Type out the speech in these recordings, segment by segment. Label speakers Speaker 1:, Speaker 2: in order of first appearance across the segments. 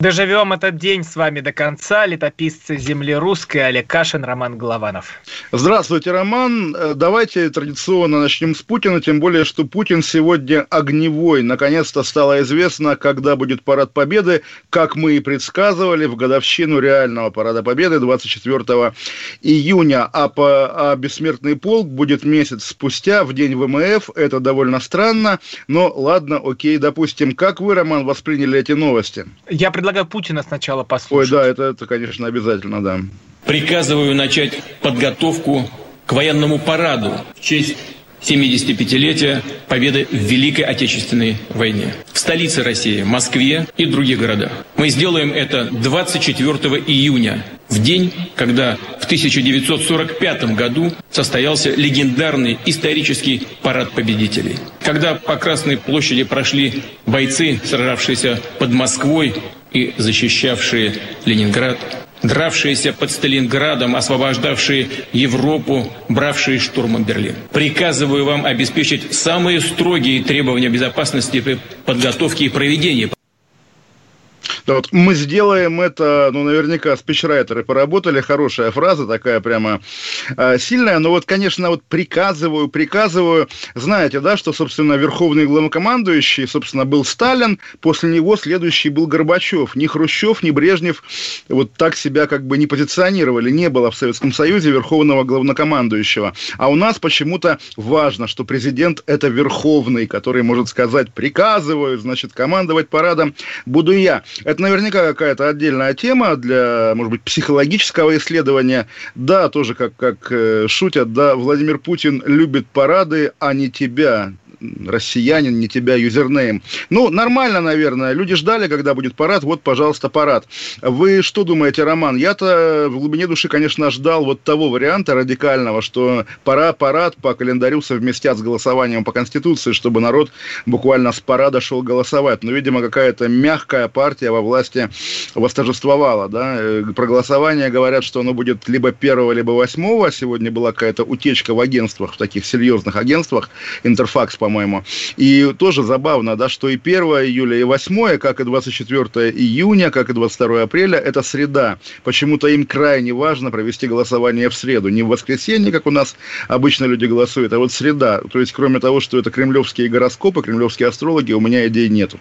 Speaker 1: Доживем этот день с вами до конца. Летописцы земли русской Олег Кашин, Роман Голованов.
Speaker 2: Здравствуйте, Роман. Э, давайте традиционно начнем с Путина, тем более, что Путин сегодня огневой. Наконец-то стало известно, когда будет парад Победы, как мы и предсказывали, в годовщину реального парада Победы 24 июня. А, по, а бессмертный полк будет месяц спустя, в день ВМФ. Это довольно странно, но ладно, окей, допустим. Как вы, Роман, восприняли эти новости?
Speaker 1: Я предлагаю предлагаю Путина сначала послушать.
Speaker 2: Ой, да, это, это, конечно, обязательно, да.
Speaker 3: Приказываю начать подготовку к военному параду в честь 75-летия победы в Великой Отечественной войне. В столице России, Москве и других городах. Мы сделаем это 24 июня, в день, когда в 1945 году состоялся легендарный исторический парад победителей. Когда по Красной площади прошли бойцы, сражавшиеся под Москвой и защищавшие Ленинград, дравшиеся под Сталинградом, освобождавшие Европу, бравшие штурмом Берлин. Приказываю вам обеспечить самые строгие требования безопасности при подготовке и проведении
Speaker 2: вот мы сделаем это, ну, наверняка спичрайтеры поработали, хорошая фраза такая прямо э, сильная, но вот, конечно, вот приказываю, приказываю, знаете, да, что, собственно, верховный главнокомандующий, собственно, был Сталин, после него следующий был Горбачев, ни Хрущев, ни Брежнев вот так себя как бы не позиционировали, не было в Советском Союзе верховного главнокомандующего, а у нас почему-то важно, что президент это верховный, который может сказать приказываю, значит, командовать парадом буду я. Это наверняка какая-то отдельная тема для, может быть, психологического исследования. Да, тоже как, как э, шутят, да, Владимир Путин любит парады, а не тебя россиянин, не тебя юзернейм. Ну, нормально, наверное. Люди ждали, когда будет парад. Вот, пожалуйста, парад. Вы что думаете, Роман? Я-то в глубине души, конечно, ждал вот того варианта радикального, что пора парад по календарю совместят с голосованием по Конституции, чтобы народ буквально с парада шел голосовать. Но, видимо, какая-то мягкая партия во власти восторжествовала. Да? Э, про голосование говорят, что оно будет либо первого, либо восьмого. Сегодня была какая-то утечка в агентствах, в таких серьезных агентствах. Интерфакс, по по-моему. И тоже забавно, да, что и 1 июля, и 8, как и 24 июня, как и 22 апреля, это среда. Почему-то им крайне важно провести голосование в среду. Не в воскресенье, как у нас обычно люди голосуют, а вот среда. То есть, кроме того, что это кремлевские гороскопы, кремлевские астрологи, у меня идей нету.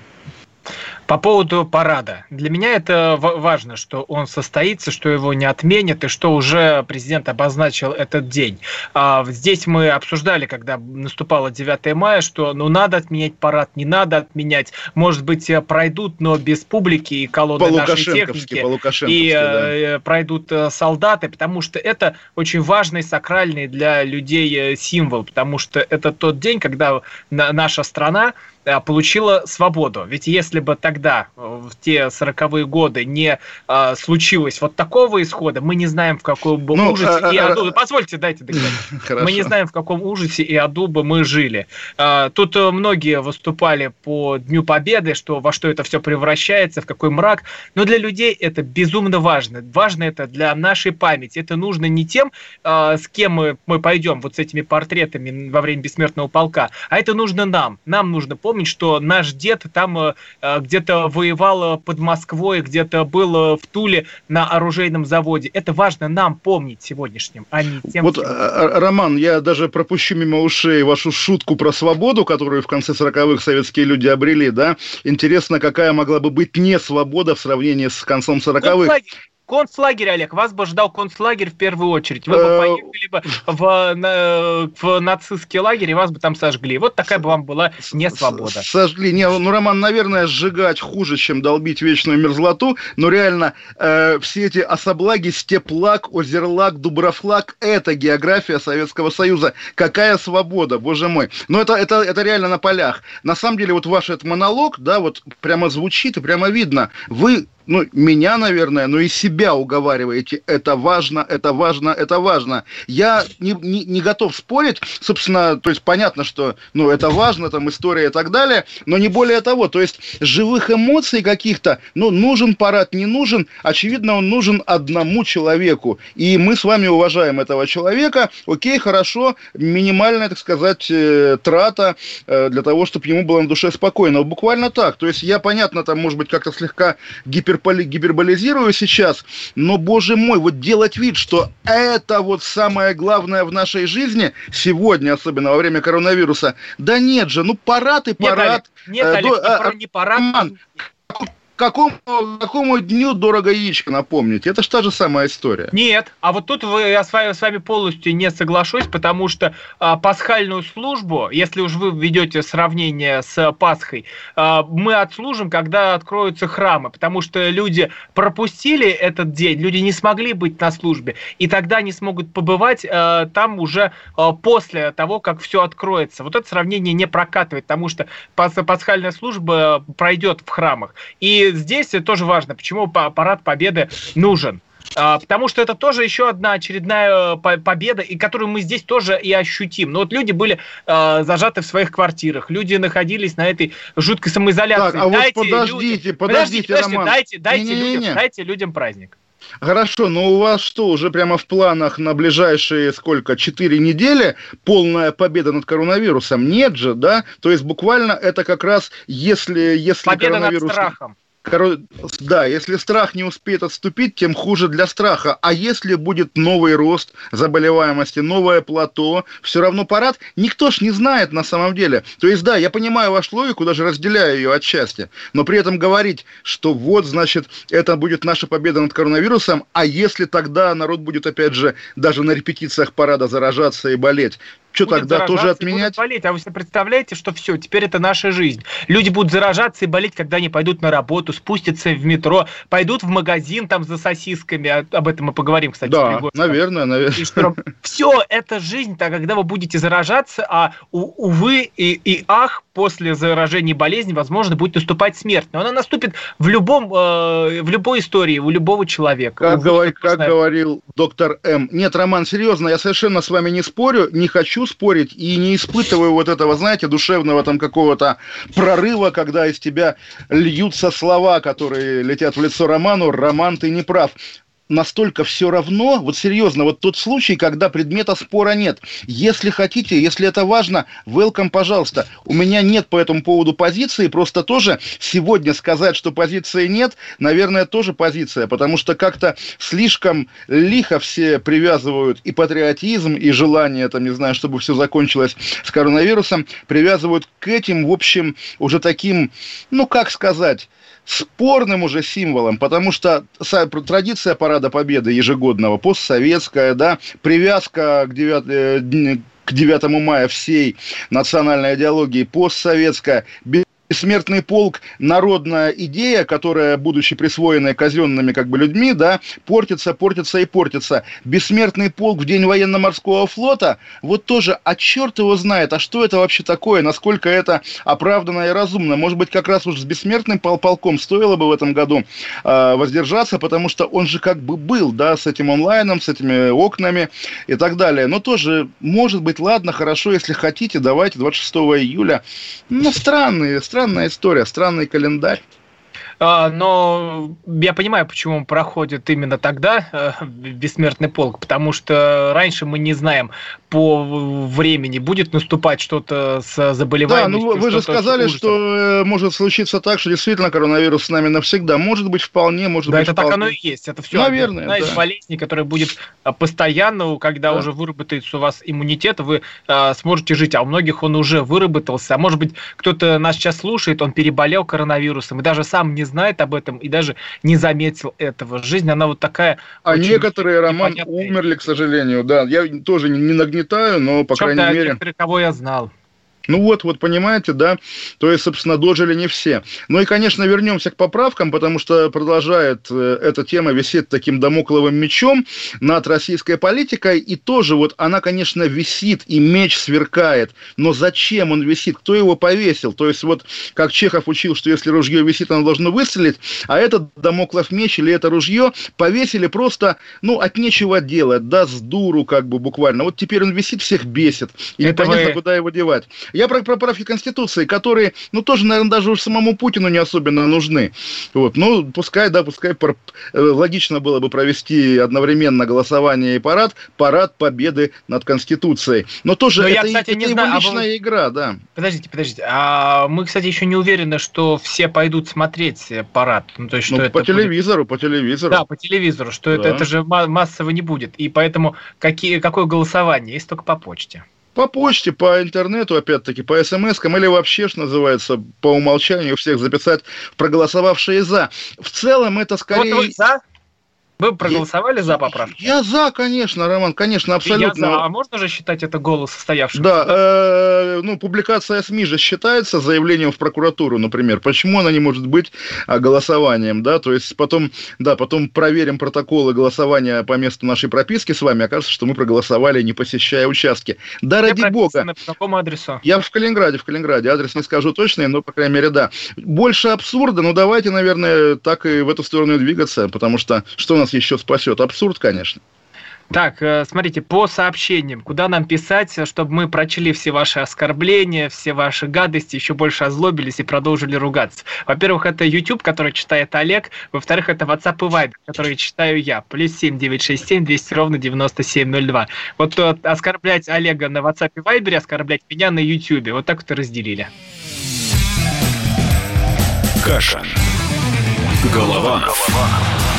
Speaker 1: По поводу парада. Для меня это важно, что он состоится, что его не отменят, и что уже президент обозначил этот день. А здесь мы обсуждали, когда наступало 9 мая, что ну надо отменять парад, не надо отменять. Может быть, э, пройдут, но без публики и колонны нашей техники. И да. Э, пройдут э, солдаты, потому что это очень важный, сакральный для людей символ, потому что это тот день, когда наша страна Э, получила свободу. Ведь если бы тогда, э, в те сороковые годы, не а, случилось вот такого исхода, мы не знаем, в каком бы ну, ужасе а, и аду... А, Позвольте, дайте договорить. Мы не знаем, в каком ужасе и аду бы мы жили. А, тут многие выступали по Дню Победы, что во что это все превращается, в какой мрак. Но для людей это безумно важно. Важно это для нашей памяти. Это нужно не тем, а, с кем мы, мы пойдем, вот с этими портретами во время бессмертного полка, а это нужно нам. Нам нужно помнить, помнить, что наш дед там э, э, где-то воевал э, под Москвой, где-то был в Туле на оружейном заводе. Это важно нам помнить сегодняшним, а не тем...
Speaker 2: Вот, Роман, я даже пропущу мимо ушей вашу шутку про свободу, которую в конце 40-х советские люди обрели, да? Интересно, какая могла бы быть не свобода в сравнении с концом 40-х?
Speaker 1: Концлагерь, Олег, вас бы ждал концлагерь в первую очередь. Вы бы э, поехали бы в, в нацистский лагерь, и вас бы там сожгли. Вот такая бы вам была не свобода.
Speaker 2: Сожгли. Не, ну, Роман, наверное, сжигать хуже, чем долбить вечную мерзлоту, но реально э, все эти особлаги, степлаг, озерлаг, дуброфлаг, это география Советского Союза. Какая свобода, боже мой. Но это, это, это реально на полях. На самом деле, вот ваш этот монолог, да, вот прямо звучит и прямо видно. Вы ну, меня, наверное, но и себя уговариваете. Это важно, это важно, это важно. Я не, не, не готов спорить, собственно, то есть понятно, что, ну, это важно, там, история и так далее, но не более того. То есть живых эмоций каких-то, ну, нужен парад, не нужен, очевидно, он нужен одному человеку. И мы с вами уважаем этого человека. Окей, хорошо, минимальная, так сказать, э, трата э, для того, чтобы ему было на душе спокойно. Буквально так. То есть я, понятно, там, может быть, как-то слегка гиперполи, гиперболизирую сейчас, но, боже мой, вот делать вид, что это вот самое главное в нашей жизни, сегодня, особенно во время коронавируса, да нет же, ну парад и парад.
Speaker 1: Нет, Олег, нет, Олег, э, не, не парад. Роман,
Speaker 2: какому, какому дню дорого яичко напомнить? Это же та же самая история.
Speaker 1: Нет, а вот тут вы, я с вами, с вами полностью не соглашусь, потому что а, пасхальную службу, если уж вы ведете сравнение с Пасхой, а, мы отслужим, когда откроются храмы, потому что люди пропустили этот день, люди не смогли быть на службе, и тогда они смогут побывать а, там уже а, после того, как все откроется. Вот это сравнение не прокатывает, потому что пасхальная служба пройдет в храмах. И здесь тоже важно, почему парад победы нужен. А, потому что это тоже еще одна очередная э, победа, и которую мы здесь тоже и ощутим. Но вот люди были э, зажаты в своих квартирах, люди находились на этой жуткой самоизоляции. Так,
Speaker 2: а дайте вот подождите, людям, подождите, подождите,
Speaker 1: Роман. Дайте, дайте, не, не, не, людям, дайте людям праздник.
Speaker 2: Хорошо, но у вас что, уже прямо в планах на ближайшие сколько, четыре недели полная победа над коронавирусом? Нет же, да? То есть буквально это как раз, если, если
Speaker 1: победа коронавирус... над страхом.
Speaker 2: Да, если страх не успеет отступить, тем хуже для страха. А если будет новый рост заболеваемости, новое плато, все равно парад, никто ж не знает на самом деле. То есть, да, я понимаю вашу логику, даже разделяю ее отчасти, но при этом говорить, что вот, значит, это будет наша победа над коронавирусом, а если тогда народ будет, опять же, даже на репетициях парада заражаться и болеть, что тогда тоже отменять?
Speaker 1: болеть. А вы себе представляете, что все, теперь это наша жизнь. Люди будут заражаться и болеть, когда они пойдут на работу, спустятся в метро, пойдут в магазин там за сосисками. А, об этом мы поговорим, кстати.
Speaker 2: Да, наверное, наверное.
Speaker 1: Все, это жизнь, так когда вы будете заражаться, а увы и, и ах, после заражения болезни, возможно, будет наступать смерть. Но она наступит в любом, э, в любой истории, у любого человека.
Speaker 2: Как, говор, как говорил доктор М. Нет, Роман, серьезно, я совершенно с вами не спорю, не хочу спорить и не испытываю вот этого, знаете, душевного там какого-то прорыва, когда из тебя льются слова, которые летят в лицо Роману. Роман, ты не прав настолько все равно, вот серьезно, вот тот случай, когда предмета спора нет. Если хотите, если это важно, welcome, пожалуйста. У меня нет по этому поводу позиции, просто тоже сегодня сказать, что позиции нет, наверное, тоже позиция, потому что как-то слишком лихо все привязывают и патриотизм, и желание, там, не знаю, чтобы все закончилось с коронавирусом, привязывают к этим, в общем, уже таким, ну, как сказать, спорным уже символом, потому что традиция парада победы ежегодного, постсоветская, да, привязка к 9, э, к 9 мая всей национальной идеологии постсоветская, бессмертный полк – народная идея, которая, будучи присвоенной казенными как бы людьми, да, портится, портится и портится. Бессмертный полк в день военно-морского флота, вот тоже, а черт его знает, а что это вообще такое, насколько это оправданно и разумно. Может быть, как раз уж с бессмертным пол полком стоило бы в этом году э, воздержаться, потому что он же как бы был, да, с этим онлайном, с этими окнами и так далее. Но тоже, может быть, ладно, хорошо, если хотите, давайте 26 июля. Ну, странные, странные странная история, странный календарь.
Speaker 1: А, но я понимаю, почему он проходит именно тогда, э, бессмертный полк, потому что раньше мы не знаем по времени, будет наступать что-то с заболеваемостью.
Speaker 2: Да, ну вы же сказали, что э, может случиться так, что действительно коронавирус с нами навсегда. Может быть, вполне, может
Speaker 1: да,
Speaker 2: быть,
Speaker 1: это
Speaker 2: вполне.
Speaker 1: так оно и есть. Это все
Speaker 2: Наверное, одна
Speaker 1: да. из болезней, которая будет э, постоянно, когда да. уже выработается у вас иммунитет, вы а, сможете жить. А у многих он уже выработался. А может быть, кто-то нас сейчас слушает, он переболел коронавирусом и даже сам не знает об этом и даже не заметил этого. Жизнь, она вот такая...
Speaker 2: А некоторые, Роман, умерли, к сожалению, да. Я тоже не нагнетаю, но, по Причем, крайней мере...
Speaker 1: Некоторые, кого я знал.
Speaker 2: Ну вот, вот понимаете, да, то есть, собственно, дожили не все. Ну и, конечно, вернемся к поправкам, потому что продолжает э, эта тема висеть таким домокловым мечом над российской политикой, и тоже вот она, конечно, висит, и меч сверкает, но зачем он висит, кто его повесил? То есть вот, как Чехов учил, что если ружье висит, оно должно выстрелить, а этот домоклов меч или это ружье повесили просто, ну, от нечего делать, да, с дуру как бы буквально. Вот теперь он висит, всех бесит, и это непонятно, вы... куда его девать. Я про поправки Конституции, которые, ну, тоже, наверное, даже уж самому Путину не особенно нужны. Вот. Ну, пускай, да, пускай пар... Э, логично было бы провести одновременно голосование и парад, парад победы над Конституцией. Но тоже Но это, я, кстати, это не его знаю, личная а вы... игра, да.
Speaker 1: Подождите, подождите. А мы, кстати, еще не уверены, что все пойдут смотреть парад.
Speaker 2: Ну, то есть, что ну, это по телевизору, будет... по телевизору.
Speaker 1: Да, по телевизору, что да. это, это же массово не будет. И поэтому какие, какое голосование? Есть только по почте.
Speaker 2: По почте, по интернету, опять-таки, по смс или вообще, что называется, по умолчанию всех записать проголосовавшие «за». В целом это скорее... Вот
Speaker 1: за? Вы проголосовали я, за поправку?
Speaker 2: Я за, конечно, Роман, конечно, абсолютно. Я
Speaker 1: за. А можно же считать это голос состоявшегося?
Speaker 2: Да, э, ну, публикация СМИ же считается заявлением в прокуратуру, например. Почему она не может быть а, голосованием, да? То есть потом, да, потом проверим протоколы голосования по месту нашей прописки с вами, окажется, что мы проголосовали, не посещая участки. Да, Где ради бога.
Speaker 1: По какому адресу?
Speaker 2: Я в Калининграде, в Калининграде. Адрес не скажу точно, но, по крайней мере, да. Больше абсурда, ну, давайте, наверное, так и в эту сторону двигаться, потому что что у нас нас еще спасет. Абсурд, конечно.
Speaker 1: Так, э, смотрите, по сообщениям, куда нам писать, чтобы мы прочли все ваши оскорбления, все ваши гадости, еще больше озлобились и продолжили ругаться. Во-первых, это YouTube, который читает Олег. Во-вторых, это WhatsApp и Viber, который читаю я. Плюс 7 967 200 ровно 9702. Вот то, э, оскорблять Олега на WhatsApp и Viber, оскорблять меня на YouTube. Вот так вот и разделили.
Speaker 4: Каша. Голова. Голова.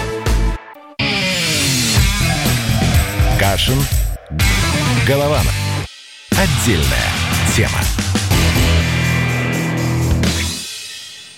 Speaker 4: Кашин. Голованов. Отдельная тема.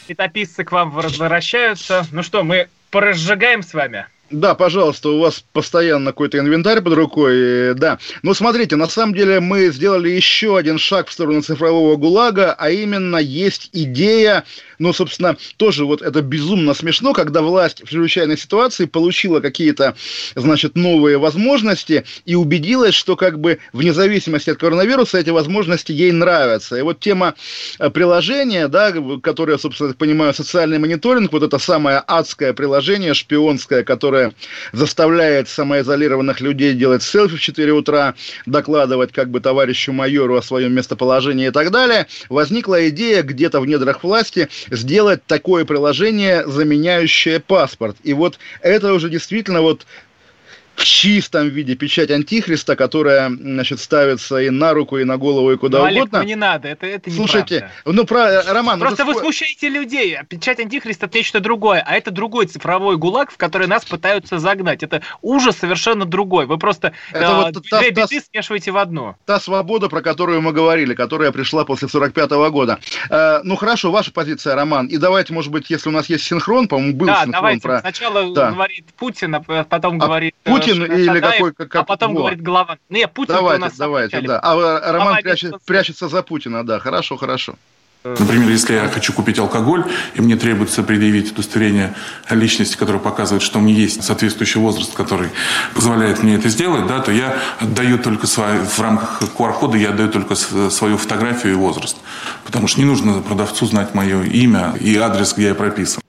Speaker 1: Летописцы к вам возвращаются. Ну что, мы поразжигаем с вами?
Speaker 2: Да, пожалуйста, у вас постоянно какой-то инвентарь под рукой, да. Но смотрите, на самом деле мы сделали еще один шаг в сторону цифрового ГУЛАГа, а именно есть идея но, собственно, тоже вот это безумно смешно, когда власть в чрезвычайной ситуации получила какие-то, значит, новые возможности и убедилась, что как бы вне зависимости от коронавируса эти возможности ей нравятся. И вот тема э, приложения, да, которое, собственно, понимаю, социальный мониторинг, вот это самое адское приложение, шпионское, которое заставляет самоизолированных людей делать селфи в 4 утра, докладывать как бы товарищу майору о своем местоположении и так далее, возникла идея где-то в недрах власти сделать такое приложение, заменяющее паспорт. И вот это уже действительно вот в чистом виде печать антихриста, которая, значит, ставится и на руку, и на голову, и куда
Speaker 1: ну,
Speaker 2: угодно.
Speaker 1: Олег, ну не надо, это, это
Speaker 2: не Слушайте, ну, про, Роман...
Speaker 1: Ну, Просто ну, вы смущаете людей. Печать антихриста – это нечто другое, а это другой цифровой гулаг, в который нас пытаются загнать. Это ужас совершенно другой. Вы просто это э, вот две та, беды та, смешиваете в одну.
Speaker 2: Та свобода, про которую мы говорили, которая пришла после 45 -го года. Э, ну, хорошо, ваша позиция, Роман. И давайте, может быть, если у нас есть синхрон, по-моему, был
Speaker 1: да,
Speaker 2: синхрон
Speaker 1: давайте. про... Сначала да. говорит Путин, а потом а говорит...
Speaker 2: Э, Путин или какой...
Speaker 1: Как, а потом вот. говорит глава. Не, Путин
Speaker 2: давайте, у нас давайте, да. А Роман прячет, прячется за Путина, да. Хорошо, хорошо.
Speaker 5: Например, если я хочу купить алкоголь, и мне требуется предъявить удостоверение личности, которое показывает, что у меня есть соответствующий возраст, который позволяет мне это сделать, да, то я отдаю только свои, в рамках QR-кода я отдаю только свою фотографию и возраст. Потому что не нужно продавцу знать мое имя и адрес, где я прописан.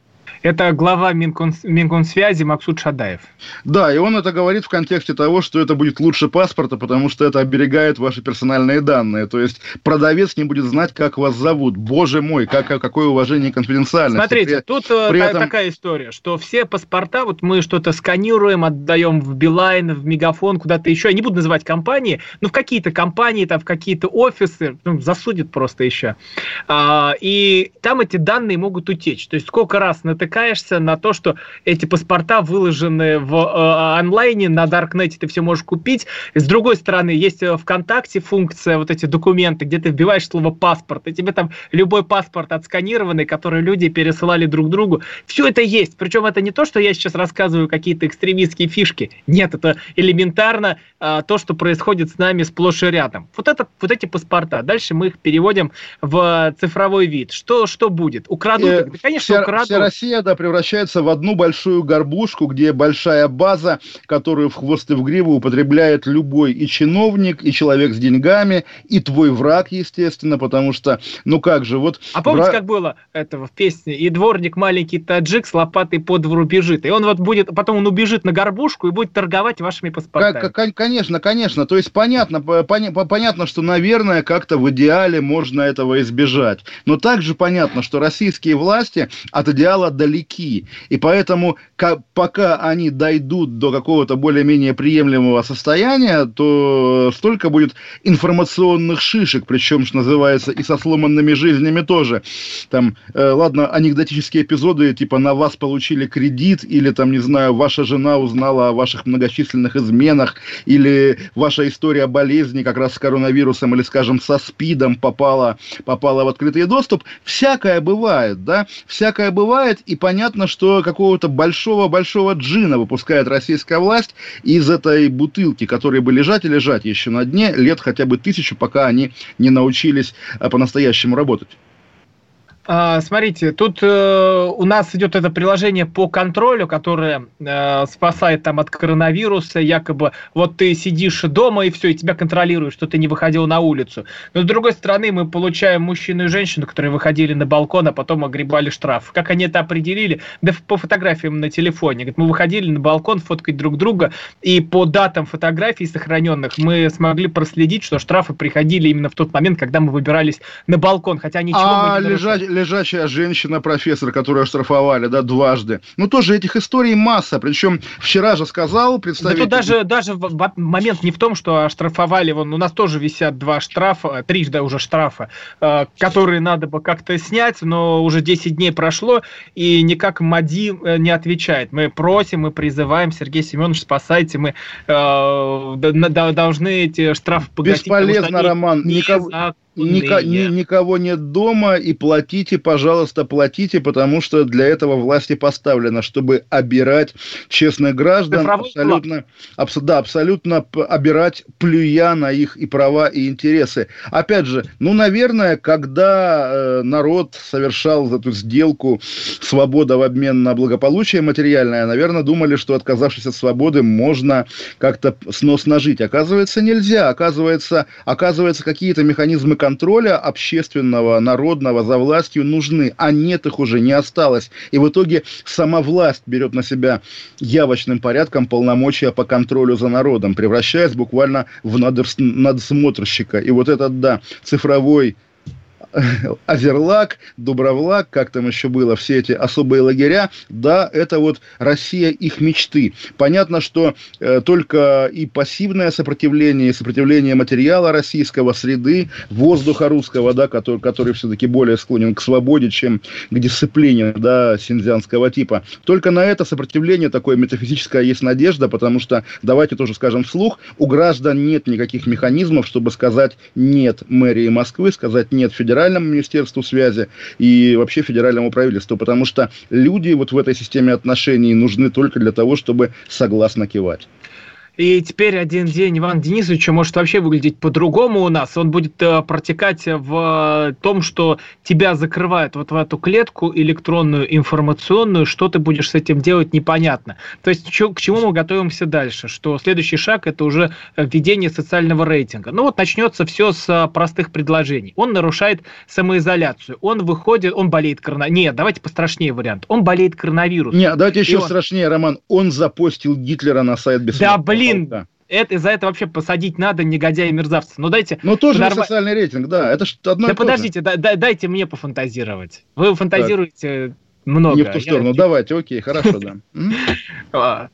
Speaker 1: Это глава Минкон, Минконсвязи Максут Шадаев.
Speaker 2: Да, и он это говорит в контексте того, что это будет лучше паспорта, потому что это оберегает ваши персональные данные. То есть продавец не будет знать, как вас зовут. Боже мой, как, какое уважение и конфиденциальность.
Speaker 1: Смотрите, при, тут э, при этом... такая история, что все паспорта, вот мы что-то сканируем, отдаем в Билайн, в Мегафон, куда-то еще. Я не буду называть компании, но в какие-то компании, там, в какие-то офисы, ну, засудят просто еще. А, и там эти данные могут утечь. То есть сколько раз натыкаешься на то, что эти паспорта выложены в э, онлайне, на Даркнете ты все можешь купить. С другой стороны, есть ВКонтакте функция, вот эти документы, где ты вбиваешь слово паспорт, и тебе там любой паспорт отсканированный, который люди пересылали друг другу. Все это есть. Причем это не то, что я сейчас рассказываю какие-то экстремистские фишки. Нет, это элементарно а, то, что происходит с нами сплошь и рядом. Вот, это, вот эти паспорта. Дальше мы их переводим в цифровой вид. Что, что будет? Украдут? Э,
Speaker 2: да, конечно, вся, украдут. Вся Россия да, превращается в одну большую горбушку, где большая база, которую в хвост и в гриву употребляет любой и чиновник, и человек с деньгами, и твой враг, естественно, потому что, ну как же, вот...
Speaker 1: А помните, враг... как было этого в песне? И дворник маленький таджик с лопатой по двору бежит. И он вот будет, потом он убежит на горбушку и будет торговать вашими паспортами.
Speaker 2: Как, конечно, конечно. То есть понятно, поня, понятно, что, наверное, как-то в идеале можно этого избежать. Но также понятно, что российские власти от идеала далеки. И поэтому, как, пока они дойдут до какого-то более-менее приемлемого состояния, то столько будет информационных шишек, причем, что называется, и со сломанными жизнями тоже. Там, э, ладно, анекдотические эпизоды, типа на вас получили кредит, или там, не знаю, ваша жена узнала о ваших многочисленных изменах, или ваша история болезни как раз с коронавирусом, или, скажем, со СПИДом попала, попала в открытый доступ. Всякое бывает, да, всякое бывает, и понятно, что какого-то большого-большого джина выпускает российская власть из этой бутылки, которые бы лежать и лежать еще на дне лет хотя бы тысячу, пока они не научились э, по-настоящему работать.
Speaker 1: А, смотрите, тут э, у нас идет это приложение по контролю, которое э, спасает там от коронавируса, якобы вот ты сидишь дома и все, и тебя контролируют, что ты не выходил на улицу. Но с другой стороны, мы получаем мужчину и женщину, которые выходили на балкон, а потом огребали штраф. Как они это определили? Да по фотографиям на телефоне. Говорит, мы выходили на балкон фоткать друг друга, и по датам фотографий сохраненных мы смогли проследить, что штрафы приходили именно в тот момент, когда мы выбирались на балкон, хотя ничего
Speaker 2: а мы не лежать лежачая женщина-профессор, которую оштрафовали, да, дважды. Ну, тоже этих историй масса. Причем вчера же сказал представитель... Да
Speaker 1: даже, даже момент не в том, что оштрафовали, вон, у нас тоже висят два штрафа, трижды уже штрафа, э, которые надо бы как-то снять, но уже 10 дней прошло, и никак МАДИ э, не отвечает. Мы просим, мы призываем, Сергей Семенович, спасайте, мы э, должны эти штрафы
Speaker 2: погасить. Бесполезно, Роман. Никого, Ника- ни, никого нет дома, и платите, пожалуйста, платите, потому что для этого власти поставлено, чтобы обирать честных граждан, абсолютно, абс- да, абсолютно обирать, плюя на их и права, и интересы. Опять же, ну, наверное, когда э, народ совершал эту сделку свобода в обмен на благополучие материальное, наверное, думали, что отказавшись от свободы, можно как-то сносно жить. Оказывается, нельзя. Оказывается, оказывается какие-то механизмы контроля общественного, народного за властью нужны, а нет их уже, не осталось. И в итоге сама власть берет на себя явочным порядком полномочия по контролю за народом, превращаясь буквально в надсмотрщика. И вот этот, да, цифровой Азерлак, Дубровлак, как там еще было, все эти особые лагеря, да, это вот Россия их мечты. Понятно, что э, только и пассивное сопротивление, и сопротивление материала российского, среды, воздуха русского, да, который, который все-таки более склонен к свободе, чем к дисциплине, да, синьцзянского типа. Только на это сопротивление такое метафизическое есть надежда, потому что, давайте тоже скажем вслух, у граждан нет никаких механизмов, чтобы сказать нет мэрии Москвы, сказать нет федеральной федеральному министерству связи и вообще федеральному правительству, потому что люди вот в этой системе отношений нужны только для того, чтобы согласно кивать.
Speaker 1: И теперь один день Ивана Денисовича может вообще выглядеть по-другому у нас. Он будет э, протекать в том, что тебя закрывают вот в эту клетку электронную, информационную, что ты будешь с этим делать, непонятно. То есть к чему мы готовимся дальше? Что следующий шаг – это уже введение социального рейтинга. Ну вот начнется все с простых предложений. Он нарушает самоизоляцию, он выходит, он болеет коронавирусом. Нет, давайте пострашнее вариант. Он болеет коронавирусом.
Speaker 2: Нет, давайте еще он... страшнее, Роман. Он запостил Гитлера на сайт
Speaker 1: без Да, блин, это, за это вообще посадить надо, негодяи и мерзавцы. Ну дайте...
Speaker 2: Ну тоже подорва... социальный рейтинг, да, это же одно
Speaker 1: Да подождите, да, да, дайте мне пофантазировать. Вы фантазируете так. много.
Speaker 2: Не в ту сторону, я... давайте, окей, хорошо, да.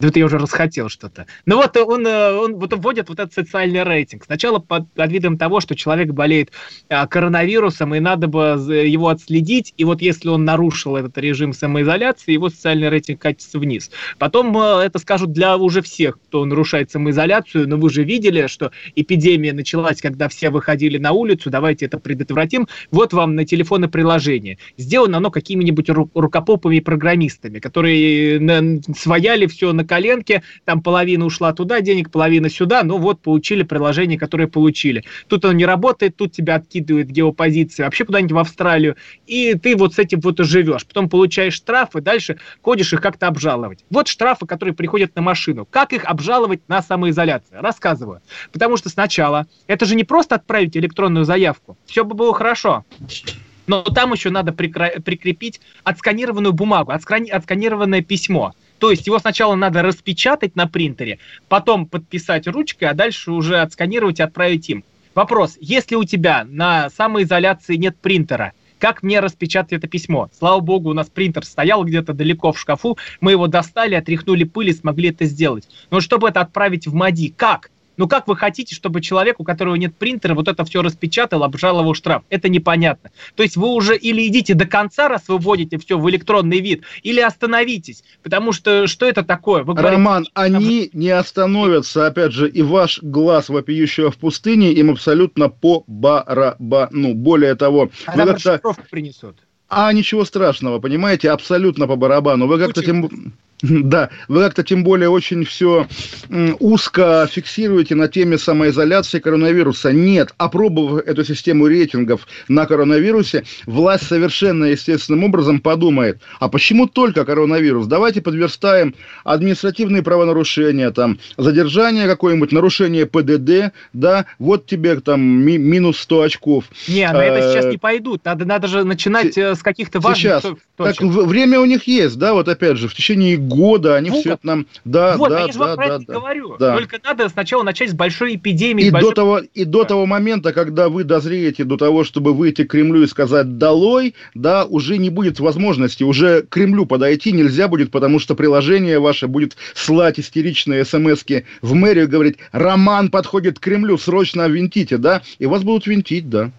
Speaker 1: А, вот я уже расхотел что-то. Ну вот он, э, он вот вводит вот этот социальный рейтинг. Сначала под, под видом того, что человек болеет а, коронавирусом, и надо бы его отследить, и вот если он нарушил этот режим самоизоляции, его социальный рейтинг катится вниз. Потом э, это скажут для уже всех, кто нарушает самоизоляцию, но вы же видели, что эпидемия началась, когда все выходили на улицу, давайте это предотвратим. Вот вам на телефоны приложение. Сделано оно какими-нибудь рукопопами программистами, которые э, свояли все на коленке, там половина ушла туда, денег половина сюда, ну вот получили приложение, которое получили. Тут оно не работает, тут тебя откидывает геопозиции вообще куда-нибудь в Австралию, и ты вот с этим вот и живешь. Потом получаешь штрафы, дальше ходишь их как-то обжаловать. Вот штрафы, которые приходят на машину. Как их обжаловать на самоизоляцию? Рассказываю. Потому что сначала это же не просто отправить электронную заявку. Все бы было хорошо. Но там еще надо прикрепить отсканированную бумагу, отсканированное письмо. То есть его сначала надо распечатать на принтере, потом подписать ручкой, а дальше уже отсканировать и отправить им. Вопрос, если у тебя на самоизоляции нет принтера, как мне распечатать это письмо? Слава богу, у нас принтер стоял где-то далеко в шкафу, мы его достали, отряхнули пыль и смогли это сделать. Но чтобы это отправить в МАДИ, как? Ну как вы хотите, чтобы человек, у которого нет принтера, вот это все распечатал, обжаловал штраф? Это непонятно. То есть вы уже или идите до конца, раз вы вводите все в электронный вид, или остановитесь. Потому что что это такое?
Speaker 2: Вы говорите, Роман, что... они не остановятся, опять же, и ваш глаз вопиющего в пустыне им абсолютно по барабану. Более того,
Speaker 1: а вы как-то... принесут.
Speaker 2: А ничего страшного, понимаете, абсолютно по барабану. Вы как-то тем... Да, вы как-то тем более очень все узко фиксируете на теме самоизоляции коронавируса. Нет, опробовав эту систему рейтингов на коронавирусе, власть совершенно естественным образом подумает, а почему только коронавирус? Давайте подверстаем административные правонарушения, там, задержание какое-нибудь, нарушение ПДД, да, вот тебе там ми- минус 100 очков.
Speaker 1: Не, на это сейчас не пойдут, надо, надо же начинать э, с каких-то важных
Speaker 2: сейчас. точек. Так, время у них есть, да, вот опять же, в течение года они вот. все это нам... Да,
Speaker 1: вот,
Speaker 2: да,
Speaker 1: я же да, про да, это да, говорю. Да. Только надо сначала начать с большой эпидемии.
Speaker 2: И, большой... До, того, и до того момента, когда вы дозреете до того, чтобы выйти к Кремлю и сказать «долой», да, уже не будет возможности, уже к Кремлю подойти нельзя будет, потому что приложение ваше будет слать истеричные смс в мэрию говорить «Роман подходит к Кремлю, срочно винтите», да, и вас будут винтить, да.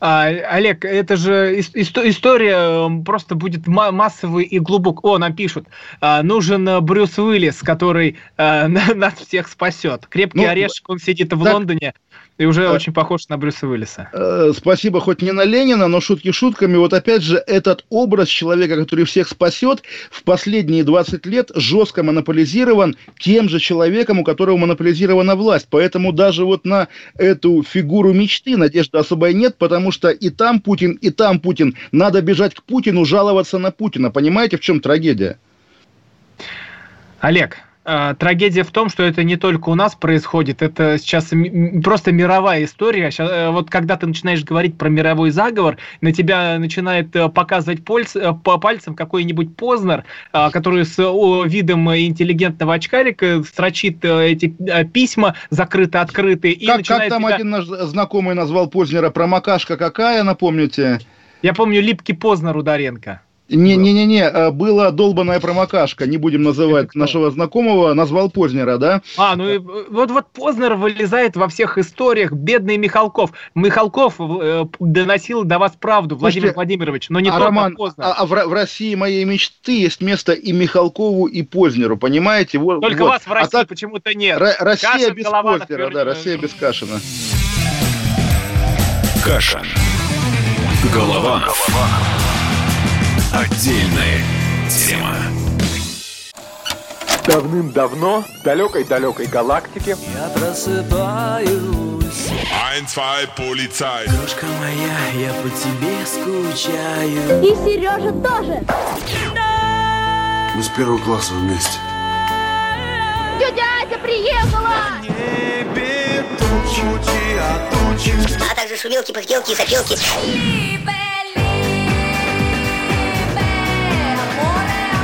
Speaker 1: А, Олег, это же история просто будет массовой и глубокой. О, нам пишут, а, нужен э, Брюс Уиллис, который а, нас всех спасет. Крепкий ну, орешек, он сидит в так, Лондоне, и уже очень похож на Брюса Уиллиса.
Speaker 2: Э, спасибо, хоть не на Ленина, но шутки шутками. Вот опять же, этот образ человека, который всех спасет, в последние 20 лет жестко монополизирован тем же человеком, у которого монополизирована власть. Поэтому даже вот на эту фигуру мечты надежды особой нет, потому что и там Путин, и там Путин. Надо бежать к Путину, жаловаться на Путина. Понимаете, в чем трагедия?
Speaker 1: Олег, а, трагедия в том, что это не только у нас происходит, это сейчас просто мировая история. Сейчас, э, вот когда ты начинаешь говорить про мировой заговор, на тебя начинает э, показывать польц, э, по пальцам какой-нибудь Познер, а, который с видом интеллигентного очкарика строчит эти письма закрыто-открытые.
Speaker 2: Как, как там тебя... один наш знакомый назвал Познера промокашка какая, напомните?
Speaker 1: Я помню липкий Познер Ударенко.
Speaker 2: Не-не-не, э, была долбаная промокашка, не будем называть нашего знакомого, назвал Познера, да?
Speaker 1: А, ну и вот, вот Познер вылезает во всех историях, бедный Михалков. Михалков э, доносил до вас правду, Владимир Слушайте, Владимирович, но не а только Роман,
Speaker 2: Познер. А, а в, в России моей мечты есть место и Михалкову, и Познеру, понимаете?
Speaker 1: Вот, только вот. вас в а России а так, почему-то нет.
Speaker 2: Р- Россия Кашин, без Познера, да, Россия без Кашина.
Speaker 4: Каша. Голованов. Отдельная тема.
Speaker 6: Давным-давно в далекой-далекой галактике
Speaker 7: Я просыпаюсь.
Speaker 8: Ein, zwei, полицай
Speaker 7: Крошка моя, я по тебе скучаю.
Speaker 9: И Сережа тоже.
Speaker 10: Мы с первого класса вместе.
Speaker 9: Тетя Ася приехала!
Speaker 7: Небе тучи, а тучи.
Speaker 11: А также шумелки, пыхтелки и сопелки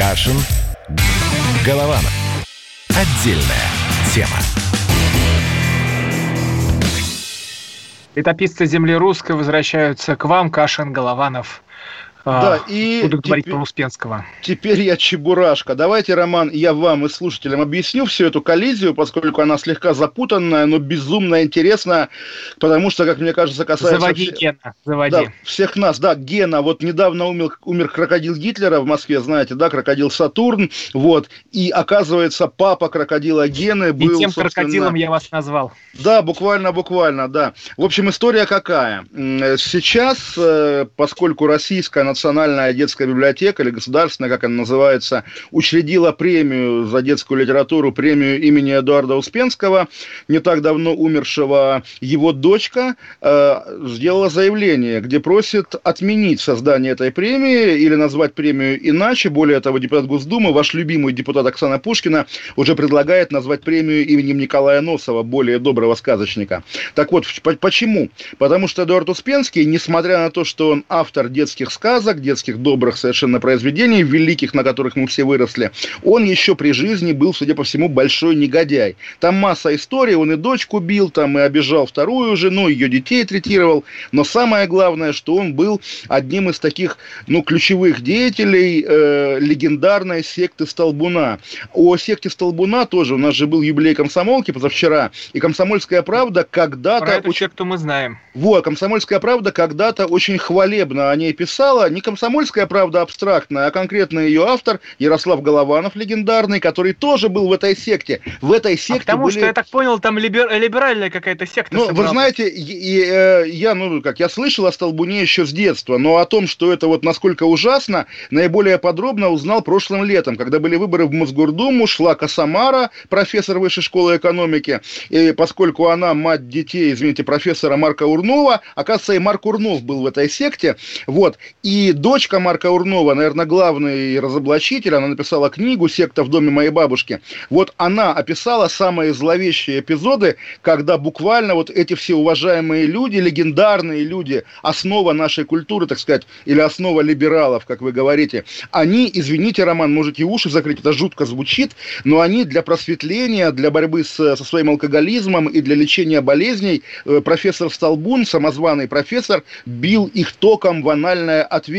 Speaker 4: Кашин. Голованов. Отдельная тема.
Speaker 1: Летописцы земли русской возвращаются к вам, Кашин, Голованов.
Speaker 2: Да,
Speaker 1: А,
Speaker 2: и
Speaker 1: Буду говорить
Speaker 2: теперь-
Speaker 1: про Успенского.
Speaker 2: Теперь я Чебурашка. Давайте, Роман, я вам и слушателям объясню всю эту коллизию, поскольку она слегка запутанная, но безумно интересная, потому что, как мне кажется, касается...
Speaker 1: Заводи,
Speaker 2: все-
Speaker 1: Гена, заводи.
Speaker 2: Да, всех нас, да, Гена, вот недавно умер, умер крокодил Гитлера в Москве, знаете, да, крокодил Сатурн, вот, и оказывается, папа крокодила Гены
Speaker 1: И
Speaker 2: был,
Speaker 1: тем
Speaker 2: собственно,
Speaker 1: крокодилом я вас назвал.
Speaker 2: да, буквально, буквально, да. В общем, история какая? М, Сейчас, э, поскольку Российская национальная детская библиотека, или государственная, как она называется, учредила премию за детскую литературу, премию имени Эдуарда Успенского, не так давно умершего, его дочка э, сделала заявление, где просит отменить создание этой премии или назвать премию иначе. Более того, депутат Госдумы, ваш любимый депутат Оксана Пушкина, уже предлагает назвать премию именем Николая Носова, более доброго сказочника. Так вот, почему? Потому что Эдуард Успенский, несмотря на то, что он автор детских сказок, детских добрых совершенно произведений, великих, на которых мы все выросли, он еще при жизни был, судя по всему, большой негодяй. Там масса историй, он и дочку бил, там и обижал вторую жену, ее детей третировал, но самое главное, что он был одним из таких, ну, ключевых деятелей э, легендарной секты Столбуна. О секте Столбуна тоже, у нас же был юбилей комсомолки позавчера, и «Комсомольская правда» когда-то...
Speaker 1: Про эту
Speaker 2: очень-
Speaker 1: секту мы знаем.
Speaker 2: вот, «Комсомольская правда» когда-то очень хвалебно о ней писала. Не «Комсомольская правда» абстрактная, а конкретно ее автор Ярослав Голованов, легендарный, который тоже был в этой секте. В этой
Speaker 1: А
Speaker 2: секте
Speaker 1: потому
Speaker 2: были...
Speaker 1: что, я так понял, там либер- либеральная какая-то секта
Speaker 2: Ну, вы
Speaker 1: собралась.
Speaker 2: знаете, и- и, э, я, ну, как, я слышал о Столбуне еще с детства, но о том, что это вот насколько ужасно, наиболее подробно узнал прошлым летом, когда были выборы в Мосгордуму, шла Касамара, профессор высшей школы экономики, и поскольку она мать детей, извините, профессора Марка Урнова, оказывается, и Марк Урнов был в этой секте, вот, и дочка Марка Урнова, наверное, главный разоблачитель, она написала книгу «Секта в доме моей бабушки», вот она описала самые зловещие эпизоды, когда буквально вот эти все уважаемые люди, легендарные люди, основа нашей культуры, так сказать, или основа либералов, как вы говорите, они, извините, Роман, можете уши закрыть, это жутко звучит, но они для просветления, для борьбы с, со своим алкоголизмом и для лечения болезней, э, профессор Столбун, самозваный профессор, бил их током в анальное отверстие,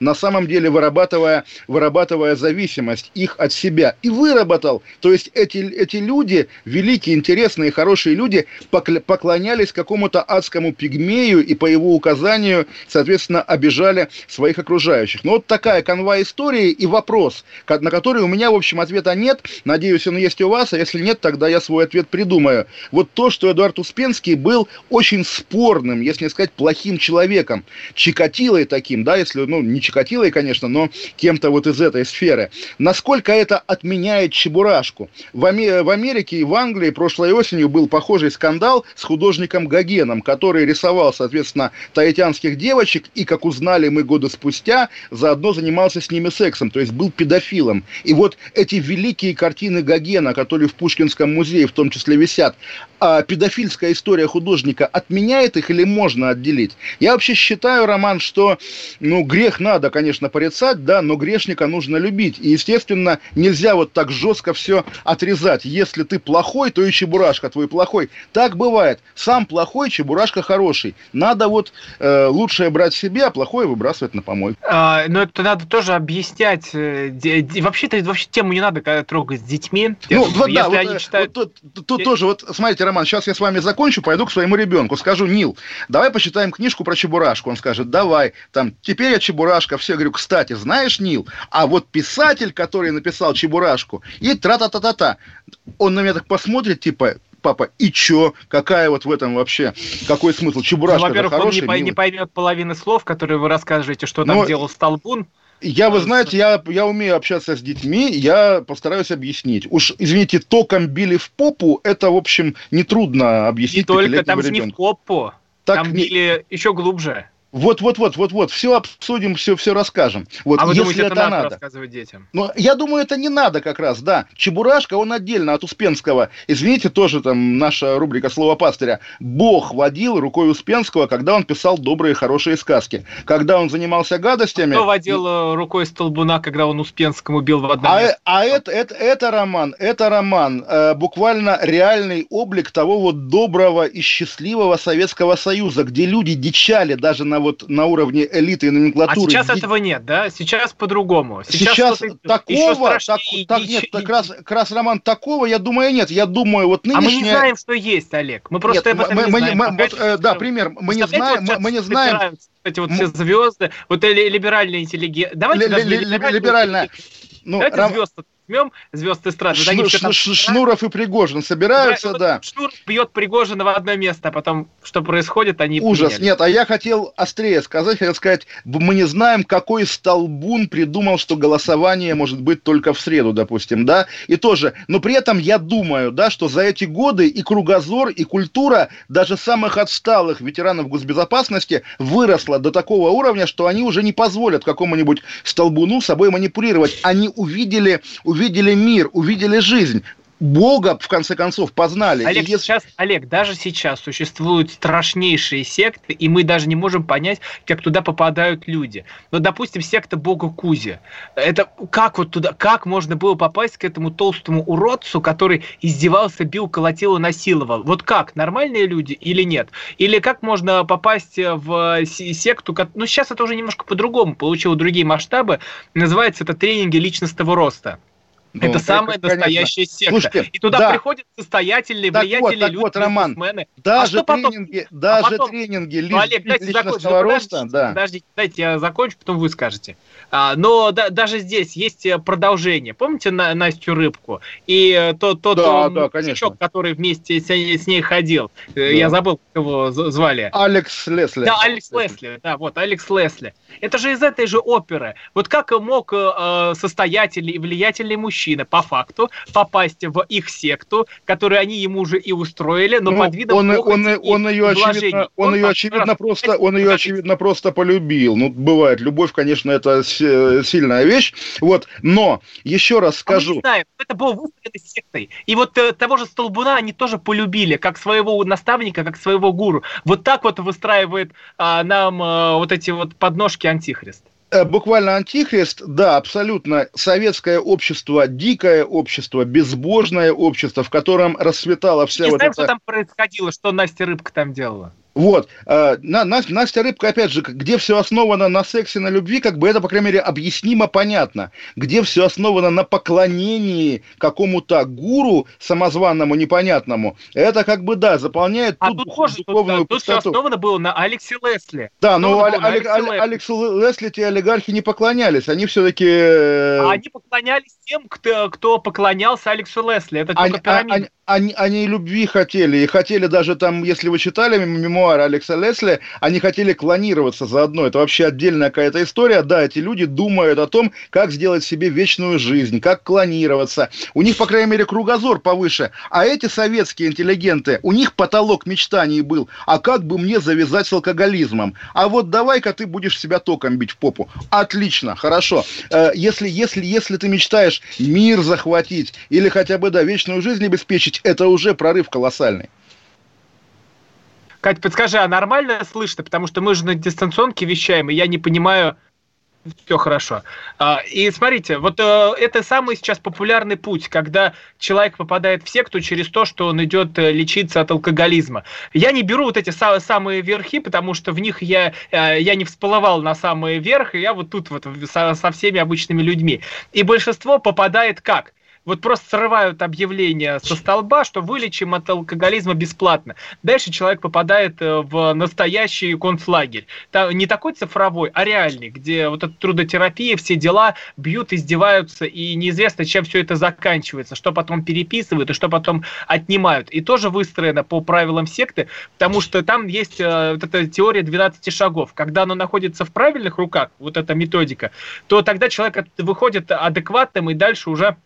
Speaker 2: на самом деле вырабатывая, вырабатывая зависимость их от себя. И выработал. То есть эти, эти люди, великие, интересные, хорошие люди, поклонялись какому-то адскому пигмею и по его указанию, соответственно, обижали своих окружающих. Ну, вот такая канва истории и вопрос, на который у меня, в общем, ответа нет. Надеюсь, он есть у вас, а если нет, тогда я свой ответ придумаю. Вот то, что Эдуард Успенский был очень спорным, если не сказать плохим человеком, Чикатилой таким, да, если, ну, не Чикатилой, конечно, но кем-то вот из этой сферы. Насколько это отменяет Чебурашку? В, Аме- в Америке и в Англии прошлой осенью был похожий скандал с художником Гогеном, который рисовал, соответственно, таитянских девочек и, как узнали мы годы спустя, заодно занимался с ними сексом, то есть был педофилом. И вот эти великие картины Гогена, которые в Пушкинском музее в том числе висят, а педофильская история художника отменяет их или можно отделить? Я вообще считаю, Роман, что ну, грех надо, конечно, порицать, да, но грешника нужно любить. И, естественно, нельзя вот так жестко все отрезать. Если ты плохой, то и Чебурашка твой плохой. Так бывает. Сам плохой, Чебурашка хороший. Надо вот э, лучшее брать себе, а плохое выбрасывать на помойку.
Speaker 1: А, но это надо тоже объяснять. Э, вообще-то вообще тему не надо трогать с детьми.
Speaker 2: Ну, вот, да, вот, они читают... вот тут, тут тоже, вот смотрите, Роман, сейчас я с вами закончу, пойду к своему ребенку, скажу, Нил, давай почитаем книжку про Чебурашку. Он скажет, давай, там, теперь я Чебурашка. Все говорю, кстати, знаешь, Нил, а вот писатель, который написал Чебурашку, и тра-та-та-та-та, он на меня так посмотрит, типа, папа, и чё? Какая вот в этом вообще, какой смысл? Чебурашка ну,
Speaker 1: во-первых,
Speaker 2: хороший,
Speaker 1: он не, не поймет половины слов, которые вы рассказываете, что там Но... делал Столбун.
Speaker 2: Я, вы знаете, я, я умею общаться с детьми, я постараюсь объяснить. Уж, извините, током били в попу, это, в общем, нетрудно объяснить.
Speaker 1: Не только, там же не в попу, так там не... били еще глубже.
Speaker 2: Вот, вот, вот, вот, вот, все обсудим, все, все расскажем. Вот,
Speaker 1: а вы если думаете, это, это надо, рассказывать детям?
Speaker 2: Ну, я думаю, это не надо как раз, да. Чебурашка, он отдельно от Успенского. Извините, тоже там наша рубрика «Слово пастыря». Бог водил рукой Успенского, когда он писал добрые, хорошие сказки. Когда он занимался гадостями...
Speaker 1: Кто водил ну, рукой Столбуна, когда он Успенскому бил в одном
Speaker 2: А, место? а это, это, это роман, это роман, э, буквально реальный облик того вот доброго и счастливого Советского Союза, где люди дичали даже на вот на уровне элиты и номенклатуры.
Speaker 1: А сейчас этого нет, да? Сейчас по-другому.
Speaker 2: Сейчас, сейчас такого, так, так, нет, как раз, как раз, Роман, такого, я думаю, нет. Я думаю, вот нынешняя...
Speaker 1: А мы не знаем, что есть, Олег. Мы просто нет, об этом мы, не мы, знаем. Мы,
Speaker 2: вот, э, да, пример. Мы не знаем, мы, мы не знаем...
Speaker 1: Эти вот все звезды, вот либеральная интеллигенция. Давайте
Speaker 2: либеральная.
Speaker 1: Ну, Давайте Рам... звезды возьмем звезд эстрады.
Speaker 2: Шну, вот там... Шнуров и Пригожин собираются, да. да.
Speaker 1: Шнур бьет Пригожина в одно место, а потом что происходит, они
Speaker 2: Ужас. Приняли. Нет, а я хотел острее сказать, хотел сказать, мы не знаем, какой столбун придумал, что голосование может быть только в среду, допустим, да, и тоже, но при этом я думаю, да, что за эти годы и кругозор, и культура даже самых отсталых ветеранов госбезопасности выросла до такого уровня, что они уже не позволят какому-нибудь столбуну собой манипулировать. Они увидели, увидели мир, увидели жизнь. Бога, в конце концов, познали.
Speaker 1: Олег, если... сейчас, Олег, даже сейчас существуют страшнейшие секты, и мы даже не можем понять, как туда попадают люди. Но, допустим, секта Бога Кузи. Это как вот туда, как можно было попасть к этому толстому уродцу, который издевался, бил, колотил и насиловал? Вот как, нормальные люди или нет? Или как можно попасть в секту, ну сейчас это уже немножко по-другому, получило другие масштабы, называется это тренинги личностного роста. Ну, это самая конечно. настоящая секта. Слушайте, и туда да. приходят состоятельные, так влиятельные
Speaker 2: вот, так
Speaker 1: люди,
Speaker 2: вот, Роман,
Speaker 1: бизнесмены.
Speaker 2: Даже а тренинги, потом? даже а потом... тренинги
Speaker 1: ну, Олег, дайте личностного роста, да. Подождите, дайте я закончу, потом вы скажете. А, но да, даже здесь есть э, продолжение. Помните на, Настю Рыбку? И э, тот, тот да, да, мужичок, который вместе с, с ней ходил. Э, да. Я забыл, как его звали.
Speaker 2: Алекс Лесли.
Speaker 1: Да, Алекс Лесли. Да, вот, Алекс Лесли. Это же из этой же оперы. Вот как мог э, состоятельный и влиятельный мужчина по факту попасть в их секту, которую они ему уже и устроили, но ну, под видом
Speaker 2: он, он, он, он ее очевидно, он, он ее очевидно просто, он ее очевидно просто полюбил. Ну, бывает, любовь, конечно, это сильная вещь. Вот, но еще раз скажу. А мы не знаем,
Speaker 1: это было выстроено сектой. И вот э, того же Столбуна они тоже полюбили, как своего наставника, как своего гуру. Вот так вот выстраивает э, нам э, вот эти вот подножки антихрист.
Speaker 2: Э, буквально антихрист, да, абсолютно. Советское общество, дикое общество, безбожное общество, в котором расцветала вся
Speaker 1: Не
Speaker 2: вот
Speaker 1: знаем,
Speaker 2: эта...
Speaker 1: что там происходило, что Настя Рыбка там делала?
Speaker 2: Вот. Э, Настя Рыбка, опять же, где все основано на сексе, на любви, как бы это, по крайней мере, объяснимо, понятно. Где все основано на поклонении какому-то гуру самозванному, непонятному, это как бы, да, заполняет
Speaker 1: а ту тут тоже, духовную тут, пустоту. Тут все основано было на Алексе Лесли.
Speaker 2: Да, но Аль, Аль, Аль, Алексу Лесли те олигархи не поклонялись, они все-таки... Э,
Speaker 1: а они поклонялись тем, кто, кто поклонялся Алексу Лесли, это только они, пирамида. Они,
Speaker 2: они, они любви хотели, и хотели даже там, если вы читали мемуары Алекса Лесли, они хотели клонироваться заодно. Это вообще отдельная какая-то история. Да, эти люди думают о том, как сделать себе вечную жизнь, как клонироваться. У них, по крайней мере, кругозор повыше. А эти советские интеллигенты, у них потолок мечтаний был. А как бы мне завязать с алкоголизмом? А вот давай-ка ты будешь себя током бить в попу. Отлично, хорошо. Э, если, если, если ты мечтаешь мир захватить или хотя бы, да, вечную жизнь обеспечить, это уже прорыв колоссальный.
Speaker 1: Кать, подскажи, а нормально слышно? Потому что мы же на дистанционке вещаем, и я не понимаю, все хорошо. А, и смотрите, вот э, это самый сейчас популярный путь, когда человек попадает в секту через то, что он идет э, лечиться от алкоголизма. Я не беру вот эти самые верхи, потому что в них я, э, я не всплывал на самые верх, и я вот тут вот со всеми обычными людьми. И большинство попадает как? Вот просто срывают объявление со столба, что вылечим от алкоголизма бесплатно. Дальше человек попадает э, в настоящий концлагерь. Не такой цифровой, а реальный, где вот эта трудотерапия, все дела бьют, издеваются, и неизвестно, чем все это заканчивается, что потом переписывают и что потом отнимают. И тоже выстроено по правилам секты, потому что там есть э, вот эта теория 12 шагов. Когда оно находится в правильных руках, вот эта методика, то тогда человек выходит адекватным и дальше уже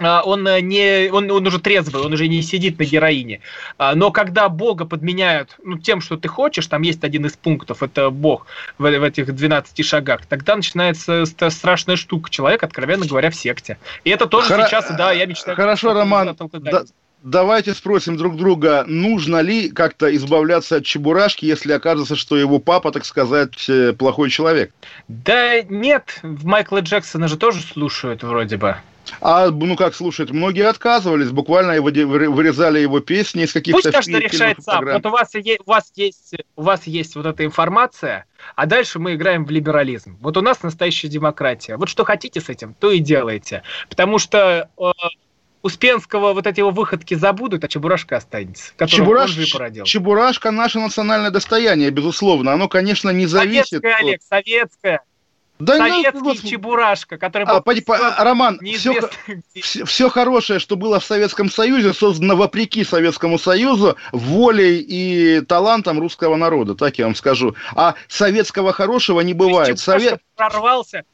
Speaker 1: он э, не, он, он уже трезвый, он уже не сидит на героине. А, но когда Бога подменяют ну, тем, что ты хочешь, там есть один из пунктов, это Бог в, в этих 12 шагах, тогда начинается страшная штука. Человек, откровенно говоря, в секте. И это тоже Хор... сейчас, да, я мечтаю...
Speaker 2: Хорошо, Роман, да, давайте спросим друг друга, нужно ли как-то избавляться от Чебурашки, если окажется, что его папа, так сказать, э, плохой человек?
Speaker 1: Да нет, Майкла Джексона же тоже слушают вроде бы.
Speaker 2: А, ну как слушать, многие отказывались, буквально вырезали его песни из каких-то
Speaker 1: Пусть каждый решает сам. Вот у вас, у, вас есть, у вас есть вот эта информация, а дальше мы играем в либерализм. Вот у нас настоящая демократия. Вот что хотите с этим, то и делайте. Потому что э, Успенского вот эти его выходки забудут, а Чебурашка останется.
Speaker 2: Чебураш... Чебурашка наше национальное достояние, безусловно. Оно, конечно, не зависит...
Speaker 1: Советское, от... Олег, советское. Да Советский ну, вот, Чебурашка, который
Speaker 2: был... А, по, по, Роман, все, все, все хорошее, что было в Советском Союзе, создано вопреки Советскому Союзу, волей и талантом русского народа, так я вам скажу. А советского хорошего не бывает. Совет...
Speaker 1: прорвался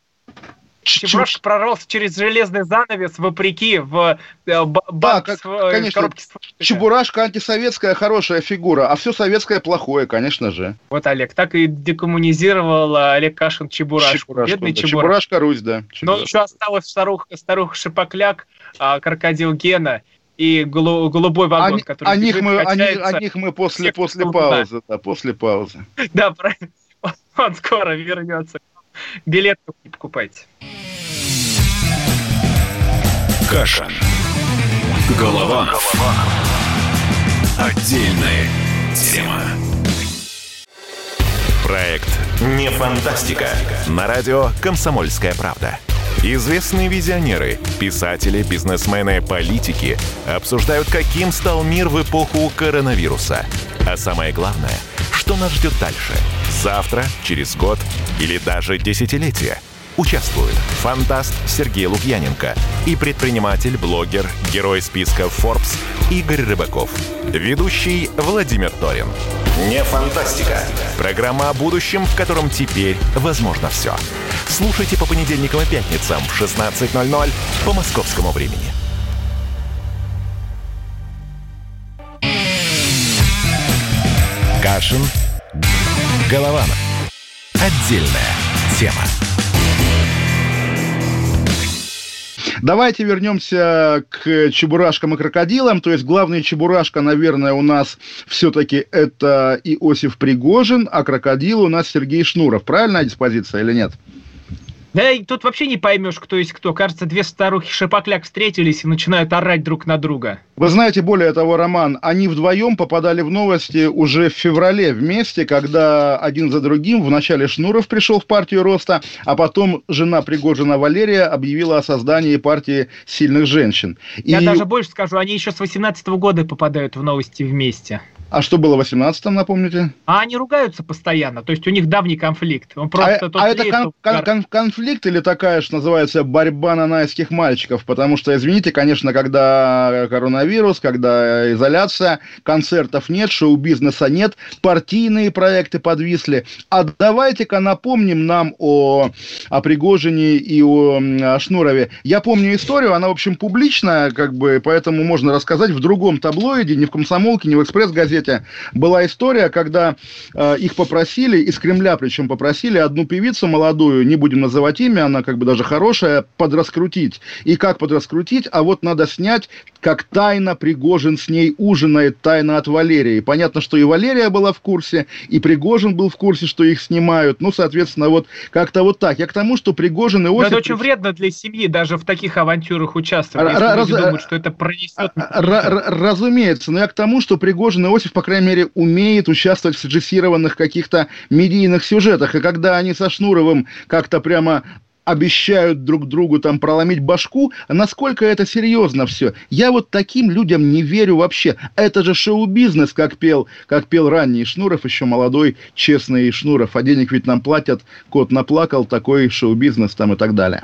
Speaker 1: Чебурашка прорвался через железный занавес вопреки в э, банк
Speaker 2: да, как, э, конечно. коробке с Чебурашка антисоветская хорошая фигура, а все советское плохое, конечно же.
Speaker 1: Вот, Олег, так и декоммунизировал э, Олег Кашин Чебурашку.
Speaker 2: Чебурашку Бедный да. Чебурашка. Чебурашка Русь, да.
Speaker 1: Чебурашка. Но еще осталась старуха, старуха Шипокляк, а, крокодил Гена и голубой вагон,
Speaker 2: они, который... О них, мы, они, о них мы после, после паузы, да, после паузы.
Speaker 1: Да, правильно. Он скоро вернется. Билет покупайте.
Speaker 4: Каша. Голова. Голова. Отдельная тема. Проект «Не фантастика». На радио «Комсомольская правда». Известные визионеры, писатели, бизнесмены, политики обсуждают, каким стал мир в эпоху коронавируса. А самое главное, что нас ждет дальше? Завтра, через год или даже десятилетие – Участвуют фантаст Сергей Лукьяненко и предприниматель, блогер, герой списка Forbes Игорь Рыбаков. Ведущий Владимир Торин. Не фантастика. Программа о будущем, в котором теперь возможно все. Слушайте по понедельникам и пятницам в 16.00 по московскому времени. Кашин. Голованов. Отдельная тема.
Speaker 2: Давайте вернемся к чебурашкам и крокодилам. То есть главный чебурашка, наверное, у нас все-таки это Иосиф Пригожин, а крокодил у нас Сергей Шнуров. Правильная диспозиция или нет?
Speaker 1: Да и тут вообще не поймешь, кто есть кто. Кажется, две старухи шипокляк встретились и начинают орать друг на друга.
Speaker 2: Вы знаете, более того, Роман, они вдвоем попадали в новости уже в феврале вместе, когда один за другим вначале Шнуров пришел в партию Роста, а потом жена Пригожина Валерия объявила о создании партии сильных женщин.
Speaker 1: Я и... даже больше скажу, они еще с 18 года попадают в новости вместе.
Speaker 2: А что было в 18-м, напомните?
Speaker 1: А они ругаются постоянно, то есть у них давний конфликт.
Speaker 2: Он просто а, а это кон- кон- кон- конфликт или такая, что называется, борьба нанайских мальчиков? Потому что, извините, конечно, когда коронавирус, когда изоляция, концертов нет, шоу-бизнеса нет, партийные проекты подвисли. А давайте-ка напомним нам о, о Пригожине и о, о Шнурове. Я помню историю, она, в общем, публичная, как бы, поэтому можно рассказать в другом таблоиде, не в «Комсомолке», не в «Экспресс-газете», газете была история, когда э, их попросили, из Кремля причем попросили, одну певицу молодую, не будем называть имя, она как бы даже хорошая, подраскрутить. И как подраскрутить? А вот надо снять как тайно Пригожин с ней ужинает, тайно от Валерии. Понятно, что и Валерия была в курсе, и Пригожин был в курсе, что их снимают. Ну, соответственно, вот как-то вот так. Я к тому, что Пригожин и Осип...
Speaker 1: это очень вредно для семьи даже в таких авантюрах участвовать, если
Speaker 2: Раз...
Speaker 1: люди думают, что это пронесет...
Speaker 2: Разумеется, но я к тому, что Пригожин и Осип, по крайней мере, умеет участвовать в срежиссированных каких-то медийных сюжетах. И когда они со Шнуровым как-то прямо обещают друг другу там проломить башку, насколько это серьезно все. Я вот таким людям не верю вообще. Это же шоу-бизнес, как пел, как пел ранний Шнуров, еще молодой, честный Шнуров. А денег ведь нам платят, кот наплакал, такой шоу-бизнес там и так далее.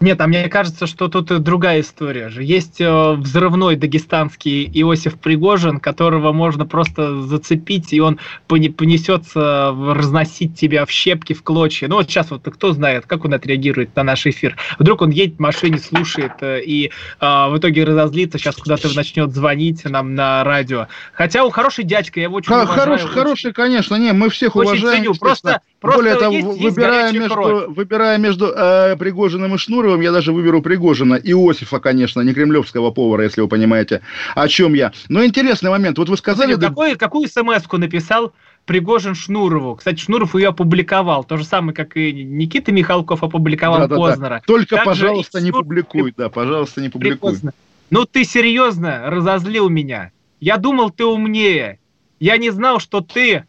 Speaker 1: Нет, а мне кажется, что тут другая история же. Есть э, взрывной дагестанский Иосиф Пригожин, которого можно просто зацепить, и он понесется разносить тебя в щепки, в клочья. Ну вот сейчас вот кто знает, как он отреагирует на наш эфир. Вдруг он едет в машине, слушает, э, и э, в итоге разозлится, сейчас куда-то начнет звонить нам на радио. Хотя он хороший дядька, я его очень Х-
Speaker 2: уважаю. Хороший, очень... хороший, конечно, не, мы всех очень уважаем. Ценю.
Speaker 1: Просто, просто
Speaker 2: Более того, есть, выбирая, есть между, выбирая между э, Пригожиным и Шнуровым, Шнуровым я даже выберу Пригожина. Иосифа, конечно, не кремлевского повара, если вы понимаете, о чем я. Но интересный момент. Вот вы сказали...
Speaker 1: Смотри, какой, какую смс-ку написал Пригожин Шнурову. Кстати, Шнуров ее опубликовал. То же самое, как и Никита Михалков опубликовал да, да, Познера. Да.
Speaker 2: Только, Также пожалуйста, не публикуй. Да, пожалуйста, не публикуй. Поздно.
Speaker 1: Ну, ты серьезно разозлил меня. Я думал, ты умнее. Я не знал, что ты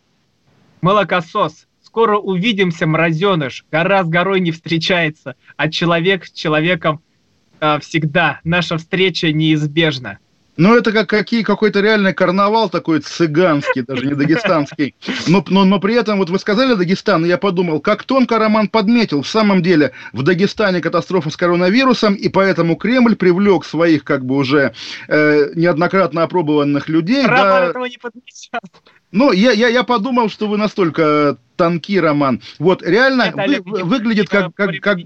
Speaker 1: молокосос. Скоро увидимся, мразеныш. Гора с горой не встречается, а человек с человеком э, всегда. Наша встреча неизбежна.
Speaker 2: Ну, это как какие, какой-то реальный карнавал такой цыганский, даже не дагестанский. Но, но, но при этом, вот вы сказали Дагестан, и я подумал, как тонко Роман подметил, в самом деле, в Дагестане катастрофа с коронавирусом, и поэтому Кремль привлек своих, как бы уже э, неоднократно опробованных людей.
Speaker 1: Роман да, этого не подмечал.
Speaker 2: Ну, я, я, я подумал, что вы настолько тонкий роман. Вот реально вы, выглядит как, как, как,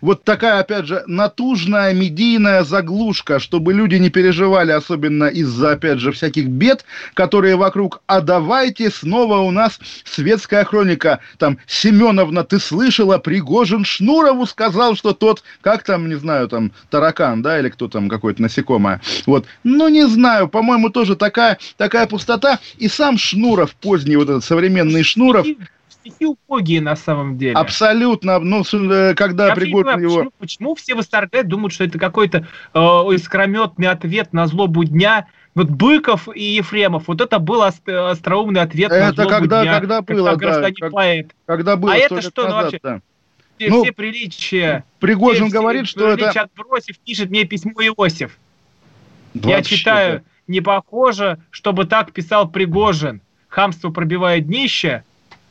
Speaker 2: вот такая, опять же, натужная медийная заглушка, чтобы люди не переживали, особенно из-за, опять же, всяких бед, которые вокруг. А давайте снова у нас светская хроника. Там, Семеновна, ты слышала, Пригожин Шнурову сказал, что тот, как там, не знаю, там, таракан, да, или кто там, какое-то насекомое. Вот. Ну, не знаю, по-моему, тоже такая, такая пустота. И сам Шнуров, поздний вот этот современный Шнуров,
Speaker 1: стихи убогие на самом деле.
Speaker 2: Абсолютно. Ну, э, когда Пригожин его...
Speaker 1: Почему, почему все восторгают, думают, что это какой-то э, искрометный ответ на злобу дня? Вот Быков и Ефремов, вот это был остроумный ответ
Speaker 2: это
Speaker 1: на злобу
Speaker 2: когда,
Speaker 1: дня.
Speaker 2: когда было,
Speaker 1: да. Как,
Speaker 2: поэт. Когда было,
Speaker 1: а это что, ну, назад, ну, вообще? Да. Все, ну, все приличия.
Speaker 2: Пригожин все, говорит, все что
Speaker 1: это... отбросив, пишет мне письмо Иосиф. Вообще Я читаю, не похоже, чтобы так писал Пригожин. Хамство пробивает днище,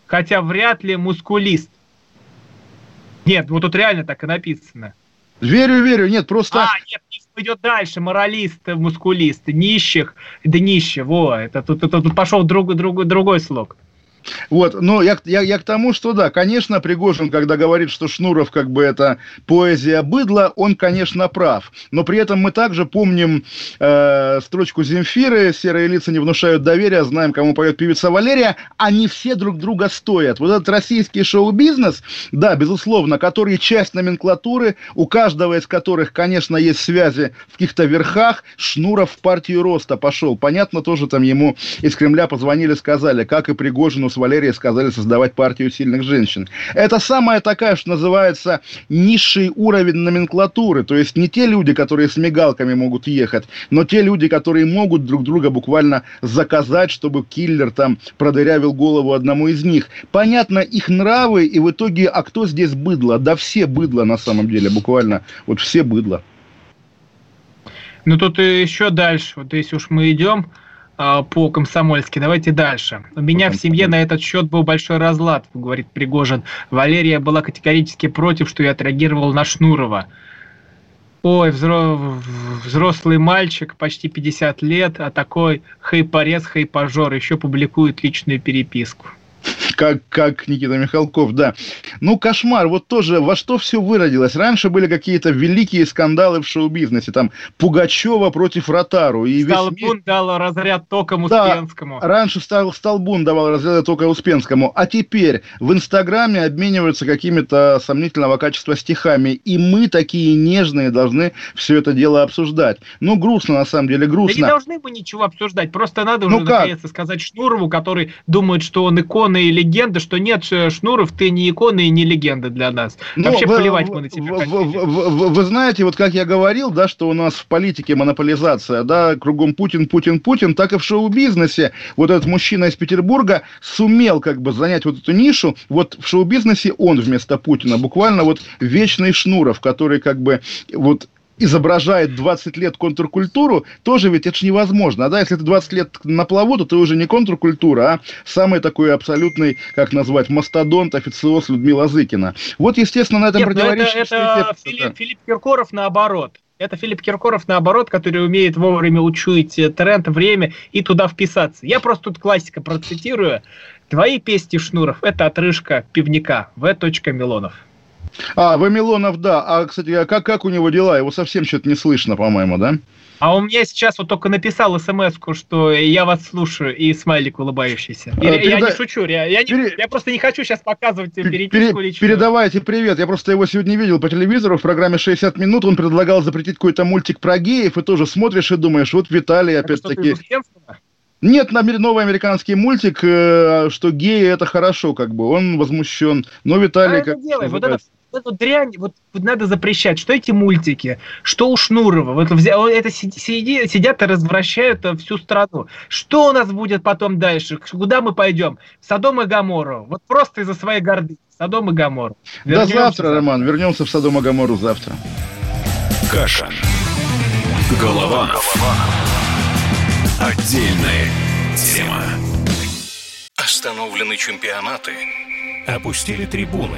Speaker 1: хотя вряд ли мускулист. Нет, вот тут реально так и написано.
Speaker 2: Верю, верю, нет, просто...
Speaker 1: А, нет, идет дальше, моралист, мускулист, нищих, днище, во, это тут, тут, тут пошел друг, друг, другой слог.
Speaker 2: Вот, но я, я, я к тому, что да, конечно, Пригожин, когда говорит, что Шнуров как бы это поэзия быдла, он, конечно, прав. Но при этом мы также помним э, строчку Земфиры «Серые лица не внушают доверия, знаем, кому поет певица Валерия». Они все друг друга стоят. Вот этот российский шоу-бизнес, да, безусловно, который часть номенклатуры, у каждого из которых, конечно, есть связи в каких-то верхах, Шнуров в партию роста пошел. Понятно, тоже там ему из Кремля позвонили, сказали, как и Пригожину с сказали создавать партию сильных женщин. Это самая такая, что называется, низший уровень номенклатуры. То есть не те люди, которые с мигалками могут ехать, но те люди, которые могут друг друга буквально заказать, чтобы киллер там продырявил голову одному из них. Понятно, их нравы, и в итоге, а кто здесь быдло? Да все быдло на самом деле, буквально. Вот все быдло.
Speaker 1: Ну тут еще дальше, вот если уж мы идем, а, по комсомольски. Давайте дальше. У меня в семье на этот счет был большой разлад, говорит Пригожин. Валерия была категорически против, что я отреагировал на Шнурова. Ой, взрослый мальчик, почти 50 лет, а такой хейпорез, хейпажор, еще публикует личную переписку.
Speaker 2: Как, как Никита Михалков, да. Ну, кошмар, вот тоже во что все выродилось. Раньше были какие-то великие скандалы в шоу-бизнесе, там Пугачева против Ротару. И
Speaker 1: Столбун весь... дал разряд током Успенскому.
Speaker 2: Да, раньше стал, Столбун давал разряд тока Успенскому, а теперь в Инстаграме обмениваются какими-то сомнительного качества стихами, и мы такие нежные должны все это дело обсуждать. Ну, грустно, на самом деле, грустно.
Speaker 1: Да не должны мы ничего обсуждать, просто надо ну уже как? наконец сказать Шнурову, который думает, что он икона и легенда, что нет, Шнуров, ты не икона и не легенда для нас. Ну, Вообще вы, плевать мы на тебя.
Speaker 2: Вы, вы, вы, вы знаете, вот как я говорил, да, что у нас в политике монополизация, да, кругом Путин, Путин, Путин, так и в шоу-бизнесе. Вот этот мужчина из Петербурга сумел как бы занять вот эту нишу. Вот в шоу-бизнесе он вместо Путина, буквально вот вечный Шнуров, который как бы вот изображает 20 лет контркультуру, тоже ведь это же невозможно. Да, если ты 20 лет на плаву, то ты уже не контркультура, а самый такой абсолютный, как назвать, мастодонт, официоз Людмила Зыкина. Вот, естественно, на этом
Speaker 1: Нет,
Speaker 2: противоречит...
Speaker 1: Это, это Филипп, Филипп Киркоров наоборот. Это Филипп Киркоров, наоборот, который умеет вовремя учуять э, тренд, время и туда вписаться. Я просто тут классика процитирую. Твои песни, Шнуров, это отрыжка пивника. В. Милонов.
Speaker 2: А, Вамилонов, да. А, кстати, а как, как у него дела? Его совсем что-то не слышно, по-моему, да?
Speaker 1: А у меня сейчас вот только написал смс что я вас слушаю, и смайлик улыбающийся. И, а, переда... Я не шучу, я, я, не, Пере... я просто не хочу сейчас показывать переписку
Speaker 2: Пере... Передавайте привет. Я просто его сегодня видел по телевизору в программе «60 минут». Он предлагал запретить какой-то мультик про геев, и тоже смотришь и думаешь, вот Виталий опять-таки... Нет, новый американский мультик, э, что геи это хорошо, как бы он возмущен. Но Виталий а как.
Speaker 1: Делай. Вот это эту дрянь вот, вот надо запрещать. Что эти мультики, что у Шнурова. Вот это сиди, сидят и развращают всю страну. Что у нас будет потом дальше? Куда мы пойдем? Содом и Гамору. Вот просто из-за своей гордыни. Содом и Гамору.
Speaker 2: До завтра, завтра, Роман. Вернемся в Содом и Гамору завтра.
Speaker 4: Каша. Голова. Голова. Отдельная тема.
Speaker 12: Остановлены чемпионаты. Опустили трибуны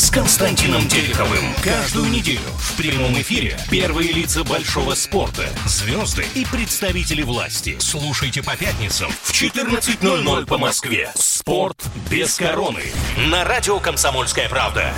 Speaker 12: с Константином Тереховым. Каждую неделю в прямом эфире первые лица большого спорта, звезды и представители власти. Слушайте по пятницам в 14.00 по Москве. Спорт без короны. На радио «Комсомольская правда».